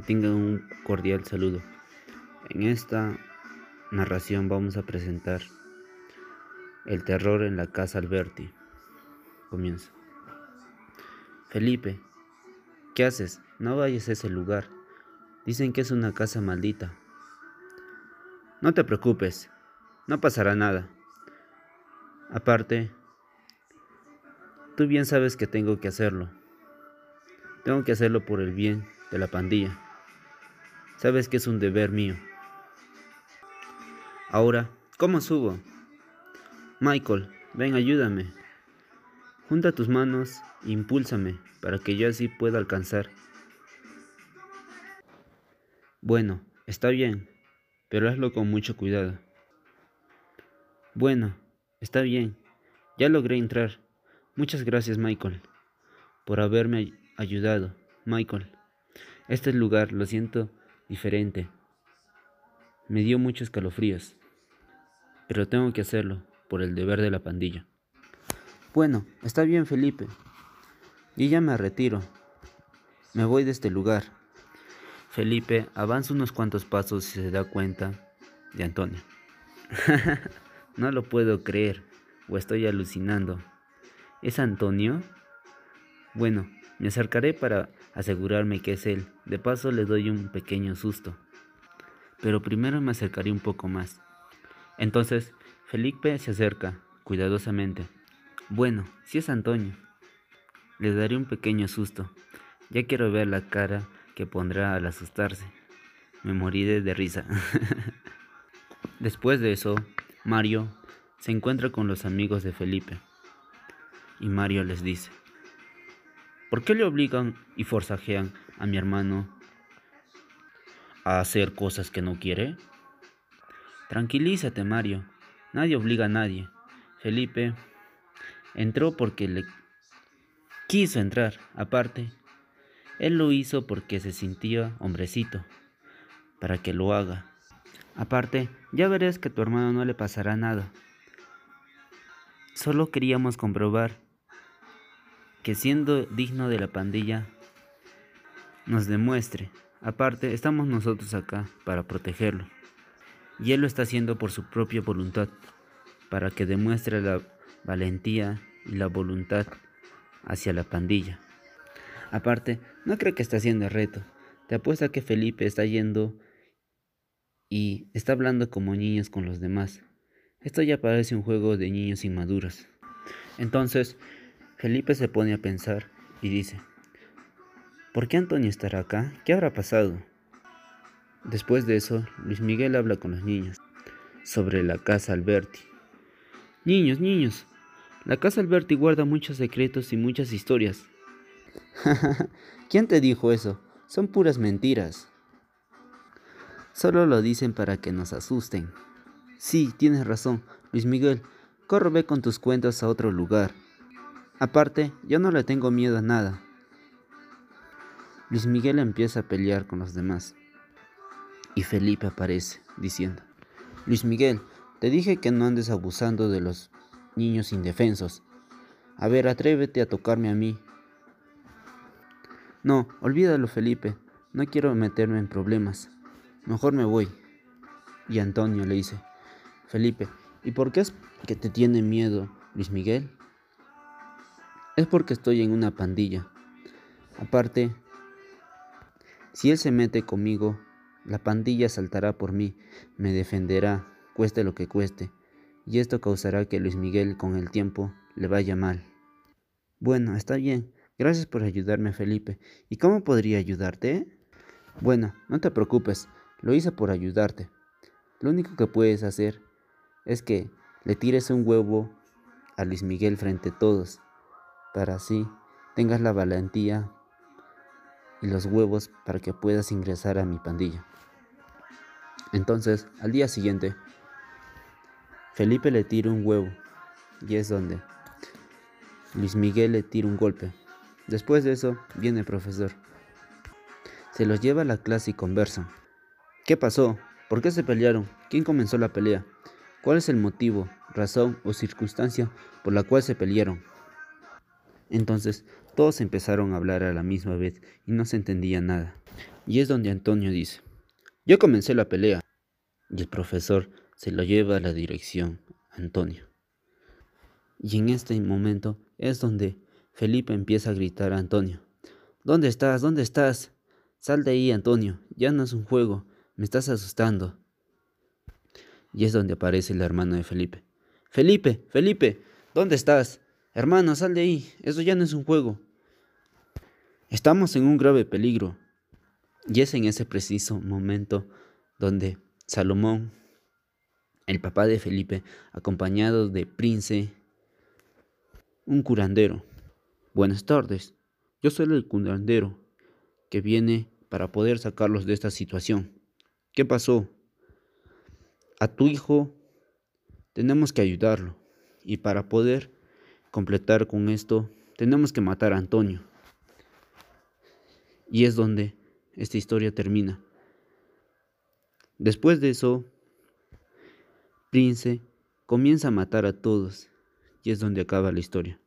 tengan un cordial saludo. En esta narración vamos a presentar el terror en la casa Alberti. Comienza. Felipe, ¿qué haces? No vayas a ese lugar. Dicen que es una casa maldita. No te preocupes, no pasará nada. Aparte, tú bien sabes que tengo que hacerlo. Tengo que hacerlo por el bien de la pandilla. Sabes que es un deber mío. Ahora, ¿cómo subo? Michael, ven, ayúdame. Junta tus manos impúlsame para que yo así pueda alcanzar. Bueno, está bien, pero hazlo con mucho cuidado. Bueno, está bien. Ya logré entrar. Muchas gracias, Michael, por haberme ayudado. Michael, este lugar lo siento diferente. Me dio muchos escalofríos, pero tengo que hacerlo por el deber de la pandilla. Bueno, está bien, Felipe. Y ya me retiro. Me voy de este lugar. Felipe avanza unos cuantos pasos y se da cuenta de Antonio. no lo puedo creer, o estoy alucinando. ¿Es Antonio? Bueno, me acercaré para asegurarme que es él. De paso le doy un pequeño susto. Pero primero me acercaré un poco más. Entonces, Felipe se acerca, cuidadosamente. Bueno, si es Antonio. Le daré un pequeño susto. Ya quiero ver la cara que pondrá al asustarse. Me moriré de risa. Después de eso, Mario se encuentra con los amigos de Felipe. Y Mario les dice, ¿Por qué le obligan y forzajean a mi hermano a hacer cosas que no quiere? Tranquilízate, Mario. Nadie obliga a nadie. Felipe entró porque le quiso entrar. Aparte, él lo hizo porque se sentía hombrecito, para que lo haga. Aparte, ya verás que a tu hermano no le pasará nada. Solo queríamos comprobar que siendo digno de la pandilla nos demuestre. Aparte, estamos nosotros acá para protegerlo. Y él lo está haciendo por su propia voluntad, para que demuestre la valentía y la voluntad hacia la pandilla. Aparte, no creo que está haciendo el reto. Te apuesto a que Felipe está yendo y está hablando como niños con los demás. Esto ya parece un juego de niños inmaduros. Entonces, Felipe se pone a pensar y dice, ¿por qué Antonio estará acá? ¿Qué habrá pasado? Después de eso, Luis Miguel habla con los niños sobre la casa Alberti. Niños, niños, la casa Alberti guarda muchos secretos y muchas historias. ¿Quién te dijo eso? Son puras mentiras. Solo lo dicen para que nos asusten. Sí, tienes razón, Luis Miguel. Corro ve con tus cuentos a otro lugar. Aparte, yo no le tengo miedo a nada. Luis Miguel empieza a pelear con los demás. Y Felipe aparece, diciendo, Luis Miguel, te dije que no andes abusando de los niños indefensos. A ver, atrévete a tocarme a mí. No, olvídalo, Felipe. No quiero meterme en problemas. Mejor me voy. Y Antonio le dice, Felipe, ¿y por qué es que te tiene miedo, Luis Miguel? Es porque estoy en una pandilla. Aparte, si él se mete conmigo, la pandilla saltará por mí, me defenderá, cueste lo que cueste, y esto causará que Luis Miguel con el tiempo le vaya mal. Bueno, está bien. Gracias por ayudarme, Felipe. ¿Y cómo podría ayudarte? Bueno, no te preocupes, lo hice por ayudarte. Lo único que puedes hacer es que le tires un huevo a Luis Miguel frente a todos para así tengas la valentía y los huevos para que puedas ingresar a mi pandilla. Entonces, al día siguiente, Felipe le tira un huevo y es donde Luis Miguel le tira un golpe. Después de eso, viene el profesor. Se los lleva a la clase y conversan. ¿Qué pasó? ¿Por qué se pelearon? ¿Quién comenzó la pelea? ¿Cuál es el motivo, razón o circunstancia por la cual se pelearon? Entonces todos empezaron a hablar a la misma vez y no se entendía nada. Y es donde Antonio dice, yo comencé la pelea. Y el profesor se lo lleva a la dirección, Antonio. Y en este momento es donde Felipe empieza a gritar a Antonio. ¿Dónde estás? ¿Dónde estás? Sal de ahí, Antonio. Ya no es un juego. Me estás asustando. Y es donde aparece el hermano de Felipe. Felipe, Felipe, ¿dónde estás? Hermano, sal de ahí. Eso ya no es un juego. Estamos en un grave peligro. Y es en ese preciso momento donde Salomón, el papá de Felipe, acompañado de Prince, un curandero. Buenas tardes. Yo soy el curandero que viene para poder sacarlos de esta situación. ¿Qué pasó? A tu hijo tenemos que ayudarlo. Y para poder completar con esto, tenemos que matar a Antonio. Y es donde esta historia termina. Después de eso, Prince comienza a matar a todos. Y es donde acaba la historia.